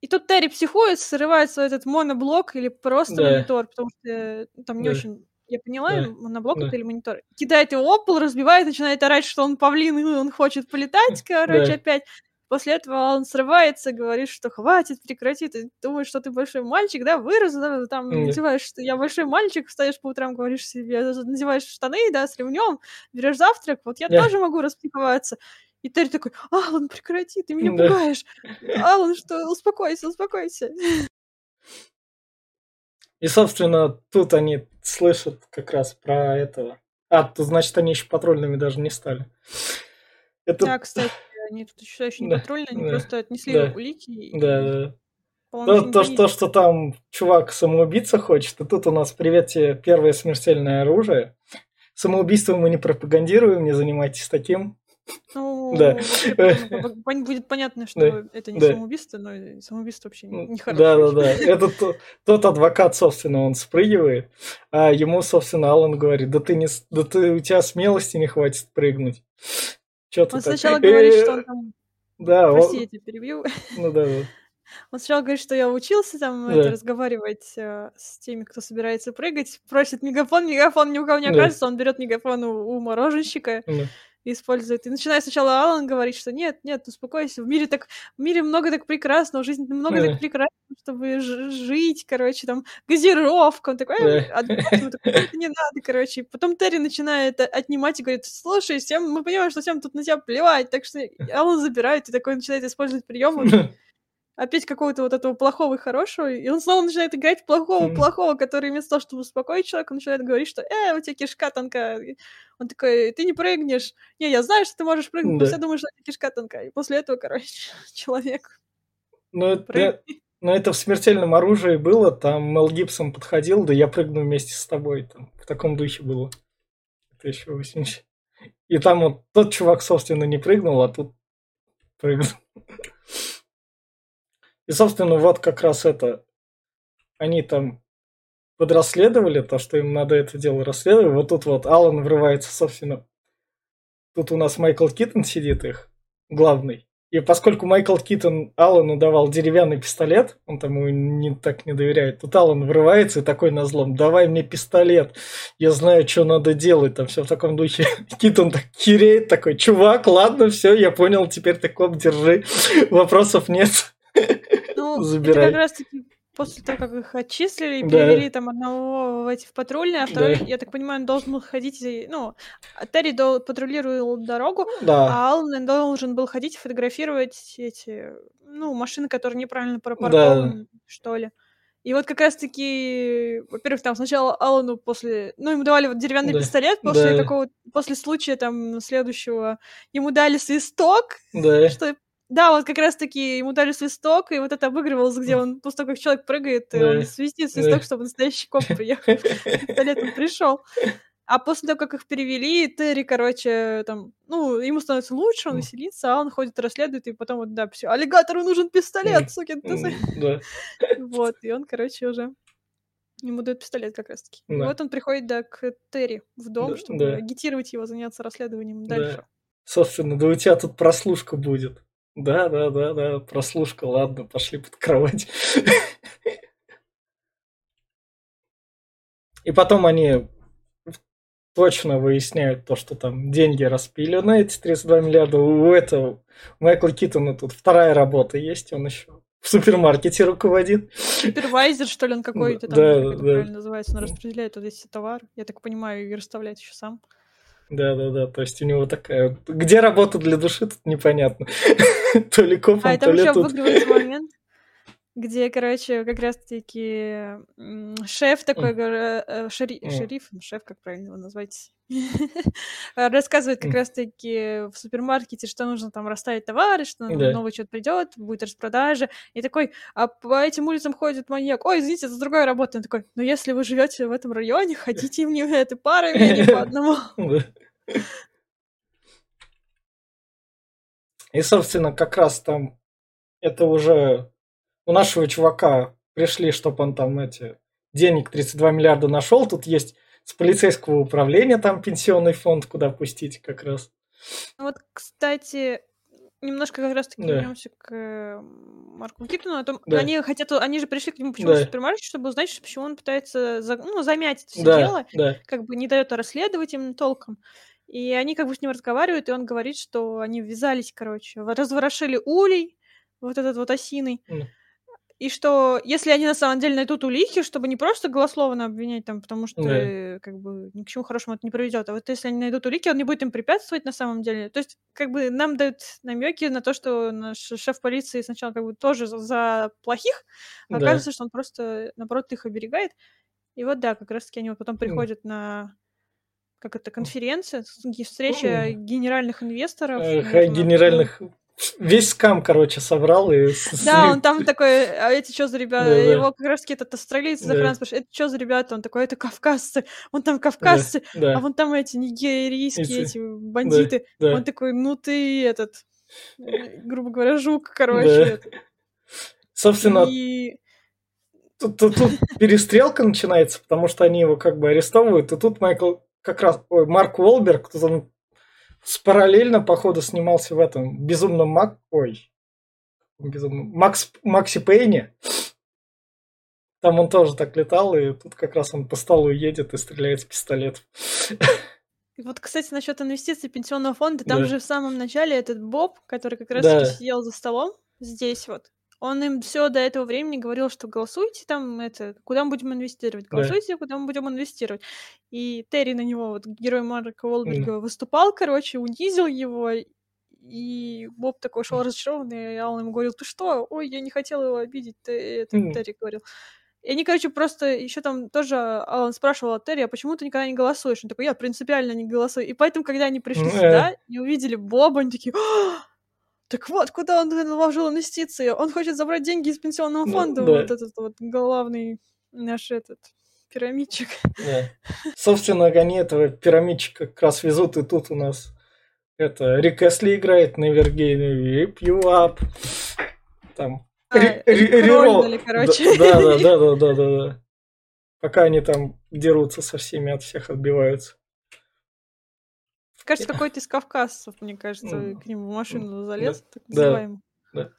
И тут Терри психует, срывает свой этот моноблок или просто да. монитор, потому что э, там не да. очень я поняла, да. моноблок да. или монитор. Кидает его об пол, разбивает, начинает орать, что он павлин, и он хочет полетать, короче, да. опять. После этого он срывается, говорит, что хватит, прекрати, ты думаешь, что ты большой мальчик, да, вырос, да, там, mm. надеваешь, что я большой мальчик, встаешь по утрам, говоришь себе, надеваешь штаны, да, с ремнем, берешь завтрак, вот я yeah. тоже могу распиковаться. И Терри такой, Алан, прекрати, ты меня да. пугаешь. Алан, что, успокойся, успокойся. И, собственно, тут они слышат как раз про этого. А, то значит, они еще патрульными даже не стали. Это... Да, кстати, они тут еще, еще не да, патрульные, они да, просто отнесли да, улики. Да, да. То, то, то, что там чувак самоубийца хочет, и тут у нас, привет тебе, первое смертельное оружие. Самоубийство мы не пропагандируем, не занимайтесь таким. Ну, да. будет понятно, что это не самоубийство, но самоубийство вообще нехорошее. Да, да, да. Это тот, адвокат, собственно, он спрыгивает, а ему, собственно, Алан говорит, да ты не, да ты у тебя смелости не хватит прыгнуть. Что он сначала говорит, что он там... Да, Прости, я тебя перебью. Ну да, да. Он сначала говорит, что я учился там да. это, разговаривать э, с теми, кто собирается прыгать, просит мегафон, мегафон ни у кого не окажется, да. он берет мегафон у, у мороженщика, да использует. И начинает сначала Алан говорить, что нет, нет, успокойся, в мире так, в мире много так прекрасно, в жизни много так прекрасно, чтобы жить, короче, там, газировка, он такой, не надо, короче. Потом Терри начинает отнимать и говорит, слушай, всем, мы понимаем, что всем тут на тебя плевать, так что Алан забирает и такой начинает использовать приемы опять какого-то вот этого плохого и хорошего, и он снова начинает играть плохого-плохого, который вместо того, чтобы успокоить человека, начинает говорить, что «э, у тебя кишка тонкая». Он такой «ты не прыгнешь». «Не, я знаю, что ты можешь прыгнуть, да. но все думают, что тебя кишка тонкая». И после этого, короче, человек ну, это, Но это в смертельном оружии было, там Мел Гибсон подходил, да я прыгну вместе с тобой, там в таком духе было. Это еще 80. И там вот тот чувак, собственно, не прыгнул, а тут прыгнул. И, собственно, вот как раз это, они там подрасследовали то, что им надо это дело расследовать. Вот тут вот Алан врывается, собственно. Тут у нас Майкл Киттон сидит их, главный. И поскольку Майкл Киттон Аллану давал деревянный пистолет, он там ему не, так не доверяет, тут Аллан врывается и такой на злом, давай мне пистолет, я знаю, что надо делать, там все в таком духе. Киттон так киреет, такой, чувак, ладно, все, я понял, теперь ты коп, держи, вопросов нет. Ну, Забирай. это как раз таки после того, как их отчислили, да. перевели там одного в эти в патрульные, а второй, да. я так понимаю, он должен был ходить, ну, Терри дол- патрулировал дорогу, да. а Аллен должен был ходить и фотографировать эти, ну, машины, которые неправильно пропаркованы, да. что ли. И вот как раз-таки, во-первых, там сначала Аллану после... Ну, ему давали вот деревянный да. пистолет после да. такого... После случая там следующего ему дали свисток, да. что да, вот как раз-таки ему дали свисток, и вот это обыгрывалось, где он, после того, как человек прыгает, и он свистит свисток, чтобы настоящий коп приехал. Пистолетом пришел. А после того, как их перевели, Терри, короче, там, ну, ему становится лучше, он веселится, а он ходит, расследует, и потом вот, да, все, аллигатору нужен пистолет, сукин ты. Да. Вот, и он, короче, уже Ему дают пистолет как раз-таки. Да. И вот он приходит, да, к Терри в дом, да, чтобы да. агитировать его заняться расследованием дальше. Да. Собственно, да у тебя тут прослушка будет. Да, да, да, да, прослушка, ладно, пошли под кровать. И потом они точно выясняют то, что там деньги распилены, эти 32 миллиарда. У этого Майкла Китона тут вторая работа есть, он еще в супермаркете руководит. Супервайзер, что ли, он какой-то там, да, как да. правильно называется, он распределяет вот эти товары, я так понимаю, и расставляет еще сам. Да, да, да. То есть у него такая. Где работа для души, тут непонятно. то ли копом, а, то ли тут. Момент, где, короче, как раз-таки шеф такой, mm. шери, mm. шериф, шеф, как правильно его назвать, рассказывает как раз-таки в супермаркете, что нужно там расставить товары, что да. новый что-то придет, будет распродажа, и такой, а по этим улицам ходит маньяк, ой, извините, это другая работа, он такой, ну если вы живете в этом районе, хотите мне этой парой, мне по одному. И, собственно, как раз там это уже у нашего чувака пришли, чтобы он там эти денег 32 миллиарда нашел. Тут есть с полицейского управления там пенсионный фонд, куда пустить как раз. Вот, кстати, немножко как раз-таки да. вернемся к Марку Китону. О том, да. Они хотят, они же пришли к нему почему да. в супермаркет, чтобы узнать, почему он пытается за, ну, замять это все да. дело, да. как бы не дает расследовать им толком. И они как бы с ним разговаривают, и он говорит, что они ввязались, короче, разворошили улей, вот этот вот осиный. Mm и что если они на самом деле найдут улики, чтобы не просто голословно обвинять там, потому что да. как бы ни к чему хорошему это не приведет, а вот если они найдут улики, он не будет им препятствовать на самом деле. То есть как бы нам дают намеки на то, что наш шеф полиции сначала как бы тоже за, плохих, а да. оказывается, что он просто наоборот их оберегает. И вот да, как раз таки они вот потом приходят mm. на как это конференция, встреча генеральных инвесторов. Генеральных весь скам, короче, собрал и... Да, он там такой, а эти что за ребята? Да, Его как раз этот австралиец за да. спрашивает, это что за ребята? Он такой, это кавказцы. Он там кавказцы, да, да. а вон там эти нигерийские эти, эти бандиты. Да, да. Он такой, ну ты этот, грубо говоря, жук, короче. Да. Собственно, и... тут, тут, тут перестрелка начинается, потому что они его как бы арестовывают, и тут Майкл как раз, ой, Марк Уолберг, он параллельно, походу, снимался в этом безумном Мак... Ой. Безумном... Макс... Макси Пейне. Там он тоже так летал, и тут как раз он по столу едет и стреляет с пистолетов. Вот, кстати, насчет инвестиций пенсионного фонда, там да. же в самом начале этот Боб, который как раз да. сидел за столом, здесь вот, он им все до этого времени говорил, что голосуйте там, это, куда мы будем инвестировать, голосуйте, да. куда мы будем инвестировать. И Терри на него, вот герой Марка Уолберга, mm. выступал, короче, унизил его, и Боб такой шел разочарованный, и Алан ему говорил, ты что? Ой, я не хотел его обидеть, ты, это mm. Терри говорил. И они, короче, просто еще там тоже Алан спрашивал от Терри, а почему ты никогда не голосуешь? Он такой, я принципиально не голосую. И поэтому, когда они пришли mm. сюда и увидели Боба, они такие, так вот, куда он вложил инвестиции? Он хочет забрать деньги из пенсионного ну фонда. Да. Вот этот вот главный наш этот пирамидчик. Да. Собственно, они этого пирамидчика как раз везут, и тут у нас это Рик Эсли играет на Вергейне, Rip You Up. Там. А, Рерол. короче. Да, да, да, да, да, да, да. Пока они там дерутся со всеми, от всех отбиваются. Кажется, какой-то из кавказцев, мне кажется, к нему в машину залез, так называемый. Да.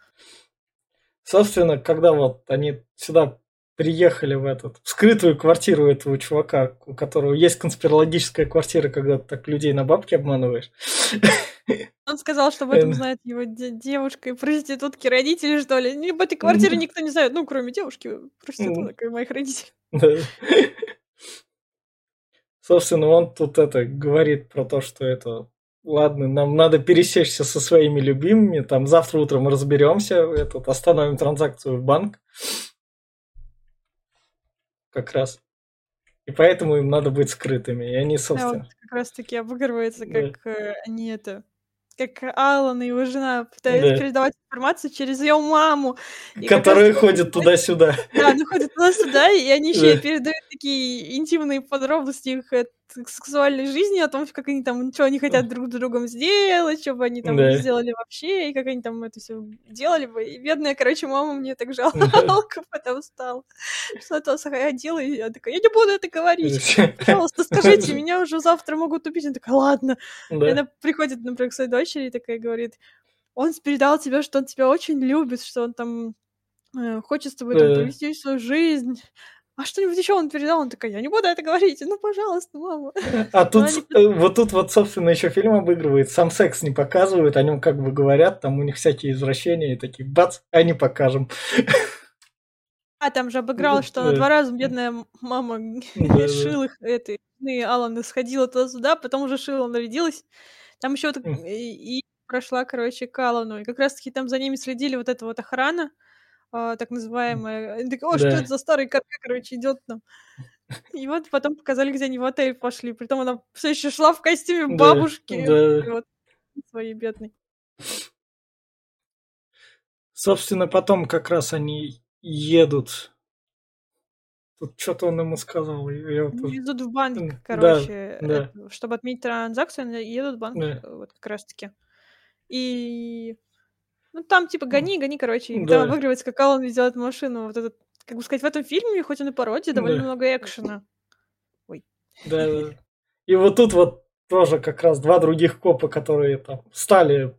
Собственно, когда вот они сюда приехали в этот в скрытую квартиру этого чувака, у которого есть конспирологическая квартира, когда ты так людей на бабки обманываешь. Он сказал, что об этом эм. знает его девушка и проститутки родители, что ли. Об этой квартире никто не знает, ну, кроме девушки, проституток и моих родителей. Собственно, он тут это говорит про то, что это ладно, нам надо пересечься со своими любимыми, там завтра утром разберемся, этот, остановим транзакцию в банк как раз. И поэтому им надо быть скрытыми. И они, собственно... Да, вот как раз-таки обыгрывается, как да. э, они это как Алан и его жена пытаются да. передавать информацию через ее маму. Которая ходит туда-сюда. Да, она ходит туда-сюда, и они еще да. передают такие интимные подробности их сексуальной жизни, о том, как они там, что они хотят друг с другом сделать, что бы они там да. сделали вообще, и как они там это все делали бы. И бедная, короче, мама мне так жалко потом стала, что это ходила, и я такая, я не буду это говорить, пожалуйста, скажите, меня уже завтра могут убить. Она такая, ладно. Да. И она приходит, например, к своей дочери и такая говорит, он передал тебе, что он тебя очень любит, что он там э, хочет с тобой там, провести свою жизнь, а что-нибудь еще он передал, он такой, я не буду это говорить, ну, пожалуйста, мама. А тут, они... Э, вот тут вот, собственно, еще фильм обыгрывает, сам секс не показывают, о нем как бы говорят, там у них всякие извращения, и такие, бац, а не покажем. А, там же обыграл, что да. два раза бедная мама да, шил их, это, и Алана сходила туда-сюда, потом уже Шила нарядилась. Там еще вот и прошла, короче, к Алану, и как раз-таки там за ними следили вот эта вот охрана, а, так называемая. Они такие, о, что это за старый корга, короче, идет нам. И вот потом показали, где они в отель пошли. Притом она все еще шла в костюме бабушки. Да. Вот, своей бедной. Собственно, потом как раз они едут. Тут что-то он ему сказал. Едут в банк, короче, да, да. Это, чтобы отменить транзакцию, едут в банк, да. вот как раз-таки. И ну, там, типа, гони, гони, короче, и да. там обыгрывается, как он везет машину. Вот этот, как бы сказать, в этом фильме, хоть он и пародия, довольно да. много экшена. Ой. Да, да. И вот тут вот тоже как раз два других копа, которые там стали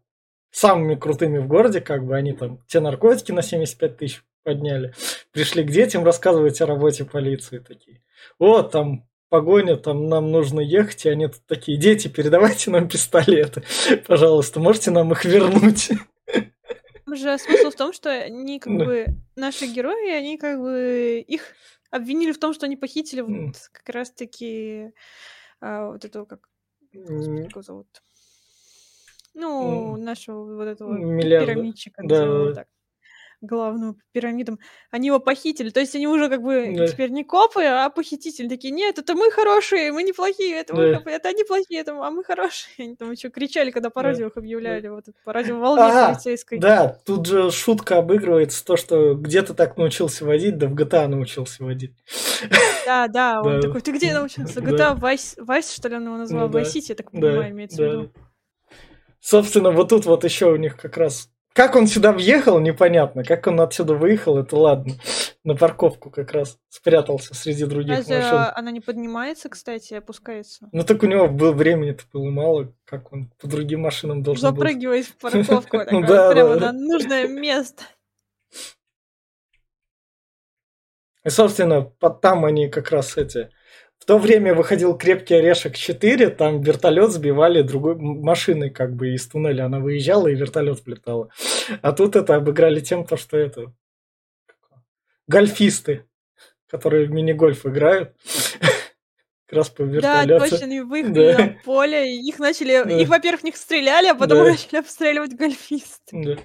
самыми крутыми в городе, как бы они там те наркотики на 75 тысяч подняли, пришли к детям рассказывать о работе полиции такие. Вот там погоня, там нам нужно ехать, и они тут такие, дети, передавайте нам пистолеты, пожалуйста, можете нам их вернуть? же смысл в том, что они как бы наши герои, они как бы их обвинили в том, что они похитили вот как раз-таки а, вот этого как его зовут? Ну, нашего вот этого пирамидчика, да. так главную пирамидам, они его похитили. То есть они уже как бы да. теперь не копы, а похитители. Такие, нет, это мы хорошие, мы не плохие, это, да. мы, это они плохие, это, а мы хорошие. Они там еще кричали, когда по радио их объявляли, вот по радио волне ага, полицейской. Да, тут же шутка обыгрывается, то, что где-то так научился водить, да в GTA научился водить. Да, да, он такой, ты где научился? GTA Vice, что ли, он его назвал? Vice City, я так понимаю, имеется в виду. Собственно, вот тут вот еще у них как раз как он сюда въехал, непонятно. Как он отсюда выехал, это ладно. На парковку как раз спрятался среди других Разве машин. она не поднимается, кстати, опускается? Ну так у него было времени-то было мало, как он по другим машинам должен был. Запрыгивать в парковку, прямо на нужное место. И, собственно, там они как раз эти в то время выходил крепкий орешек 4, там вертолет сбивали другой машиной, как бы из туннеля. Она выезжала и вертолет влетала. А тут это обыграли тем, то, что это гольфисты, которые в мини-гольф играют. Как раз по вертолету. Да, точно, они выехали да. на поле, и их начали, да. их, во-первых, них стреляли, а потом да. начали обстреливать гольфисты. Да.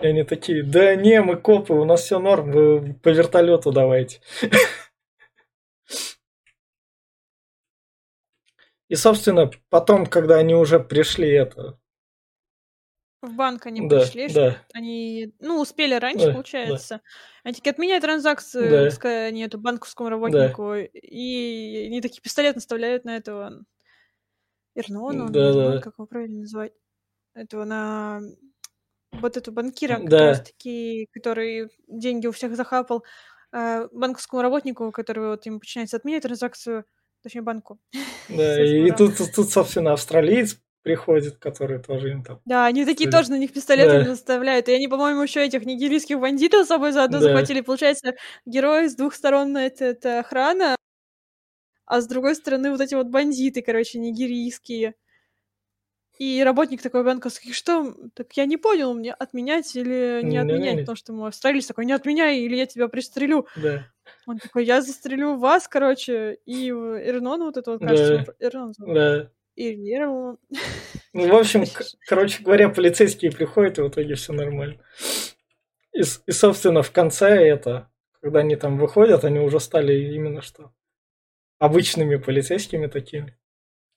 И они такие, да не, мы копы, у нас все норм, вы по вертолету давайте. И, собственно, потом, когда они уже пришли это в банк они да, пришли, да. они, ну, успели раньше, да, получается. Да. Они такие, отменяют транзакцию, да. пускай они эту банковскому работнику, да. и они такие пистолет наставляют на этого Ирнону, да, да. как его правильно называть, этого на вот эту банкира, да. как раз таки, который деньги у всех захапал, э, банковскому работнику, который вот им подчиняется, отменять транзакцию, точнее, банку. Да, и тут, тут, тут, собственно, австралиец приходит, который тоже им там... Да, они такие тоже на них пистолеты да. наставляют. И они, по-моему, еще этих нигерийских бандитов с собой заодно да. захватили. Получается, герои с двух сторон это, это охрана, а с другой стороны вот эти вот бандиты, короче, нигерийские. И работник такой банковский, что? Так я не понял, мне отменять или не отменять, потому что мой австралиец такой, не отменяй, или я тебя пристрелю. Да. Он такой, я застрелю вас, короче, и Эрнон вот это вот, кажется, да. Эрнон. Да. И Веру. Ну, в общем, короче говоря, полицейские приходят, и в итоге все нормально. И, и, собственно, в конце это, когда они там выходят, они уже стали именно что обычными полицейскими такими.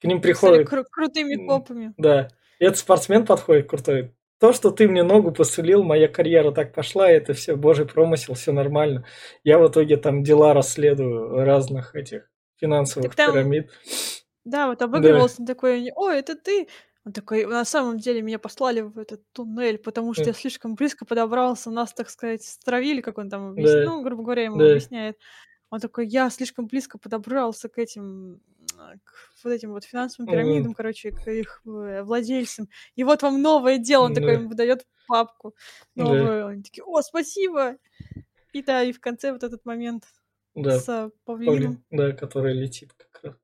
К ним приходят... Кру- крутыми копами. Да. И этот спортсмен подходит крутой. То, что ты мне ногу посулил, моя карьера так пошла, это все божий промысел, все нормально. Я в итоге там дела расследую разных этих финансовых там... пирамид. Да, вот обыгрывался да. такой, о, это ты. Он такой, на самом деле меня послали в этот туннель, потому что я слишком близко подобрался, нас, так сказать, стравили, как он там объясняет, да. ну, грубо говоря, ему да. объясняет. Он такой, я слишком близко подобрался к этим, к вот этим вот финансовым пирамидам, mm. короче, к их э, владельцам. И вот вам новое дело, он да. такой выдает папку новую. Да. Они такие, о, спасибо! И да, и в конце вот этот момент да. с павлином. Да, который летит как раз,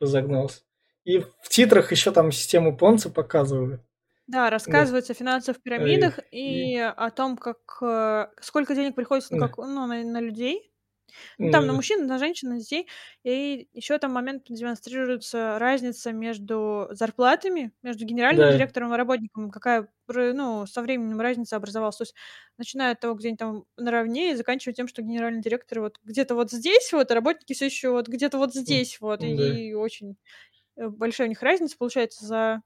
разогнался. И в титрах еще там систему Понца показывают. Да, рассказывается да. о финансовых пирамидах и, и о том, как э, сколько денег приходится да. ну, как, ну, на, на людей ну, там на мужчин, на женщин, на детей. И еще там момент демонстрируется разница между зарплатами, между генеральным Да. директором и работником, какая, ну, со временем разница образовалась. То есть начиная от того, где они там наравне, и заканчивая тем, что генеральный директор вот где-то вот здесь вот, а работники все еще вот где-то вот здесь вот. Да. И очень э, большая у них разница получается за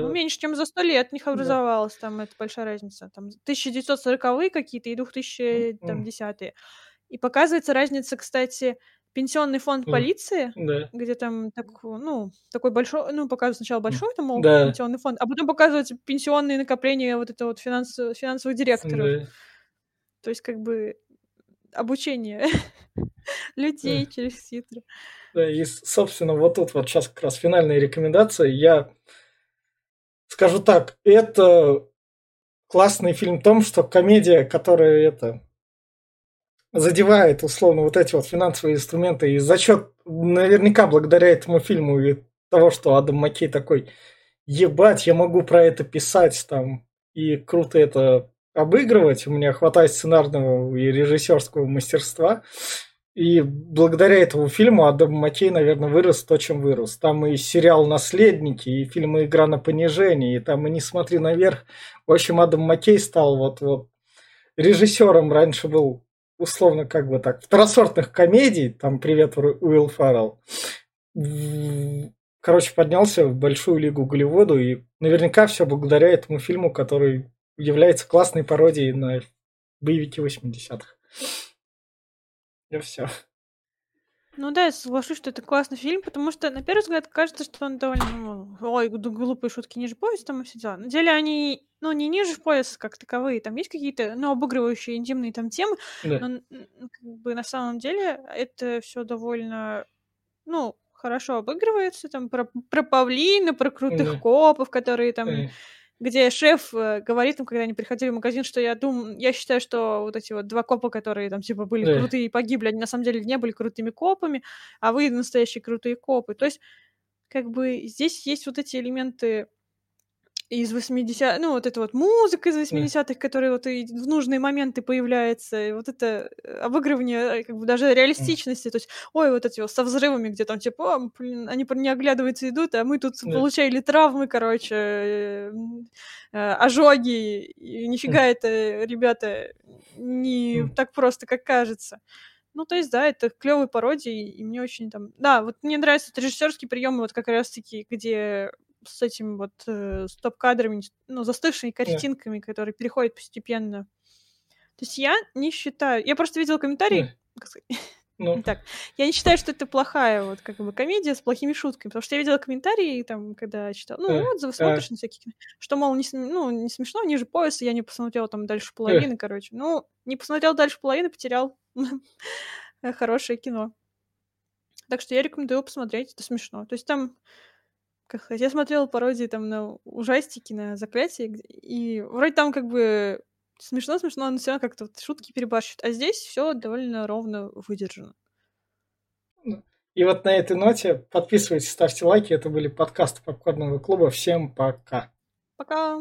ну, меньше, чем за сто лет у них Да. образовалась там эта большая разница. Там 1940-е какие-то и 2010-е. И показывается разница, кстати, пенсионный фонд полиции, да. где там так, ну, такой большой, ну, показывают сначала большой, там, мол, да. пенсионный фонд, а потом показываются пенсионные накопления вот это вот финанс, финансовых директоров. Да. То есть, как бы, обучение людей через титры. Да, и, собственно, вот тут вот сейчас как раз финальные рекомендации. Я скажу так, это классный фильм в том, что комедия, которая это задевает, условно, вот эти вот финансовые инструменты. И за счет, наверняка, благодаря этому фильму и того, что Адам Маккей такой, ебать, я могу про это писать там, и круто это обыгрывать, у меня хватает сценарного и режиссерского мастерства. И благодаря этому фильму Адам Маккей, наверное, вырос то, чем вырос. Там и сериал «Наследники», и фильм «Игра на понижение», и там и «Не смотри наверх». В общем, Адам Маккей стал вот, вот режиссером раньше был условно, как бы так, второсортных комедий, там «Привет, Уилл Фаррелл», короче, поднялся в большую лигу Голливуду, и наверняка все благодаря этому фильму, который является классной пародией на боевики 80-х. И все. Ну да, я соглашусь, что это классный фильм, потому что, на первый взгляд, кажется, что он довольно, ну, ой, глупые шутки ниже пояса там и все дела. На деле они, ну, не ниже пояса как таковые, там есть какие-то, ну, обыгрывающие интимные там темы, да. но как бы на самом деле это все довольно, ну, хорошо обыгрывается, там про, про павлина, про крутых да. копов, которые там... Да где шеф э, говорит им, когда они приходили в магазин, что я думаю, я считаю, что вот эти вот два копа, которые там типа были да. крутые и погибли, они на самом деле не были крутыми копами, а вы настоящие крутые копы. То есть, как бы здесь есть вот эти элементы из 80 ну, вот эта вот музыка из 80-х, которая вот и в нужные моменты появляется, и вот это э, обыгрывание, э, как бы даже реалистичности, то есть, ой, вот эти вот со взрывами, где там, типа, о, блин, они не оглядываются, идут, а мы тут да. получали травмы, короче, э, ожоги, и нифига это, ребята, не так просто, как кажется. Ну, то есть, да, это клевые пародии, и мне очень там... Да, вот мне нравятся режиссерские приемы, вот как раз-таки, где с этим вот э, стоп-кадрами, ну, застывшими картинками, yeah. которые переходят постепенно. То есть я не считаю... Я просто видела комментарий, yeah. Ну. Так, я не считаю, что это плохая вот как бы комедия с плохими шутками, потому что я видела комментарии там, когда читал, ну, э, отзывы смотришь э. на всякие, что, мол, не, ну, не смешно, ниже пояса, я не посмотрел там дальше половины, э. короче. Ну, не посмотрел дальше половины, потерял хорошее кино. Так что я рекомендую посмотреть, это смешно. То есть там, как сказать, я смотрела пародии там на ужастики, на заклятие, и вроде там как бы смешно-смешно, но все равно как-то вот шутки перебарщивают. А здесь все довольно ровно выдержано. И вот на этой ноте подписывайтесь, ставьте лайки. Это были подкасты Попкорного клуба. Всем пока. Пока.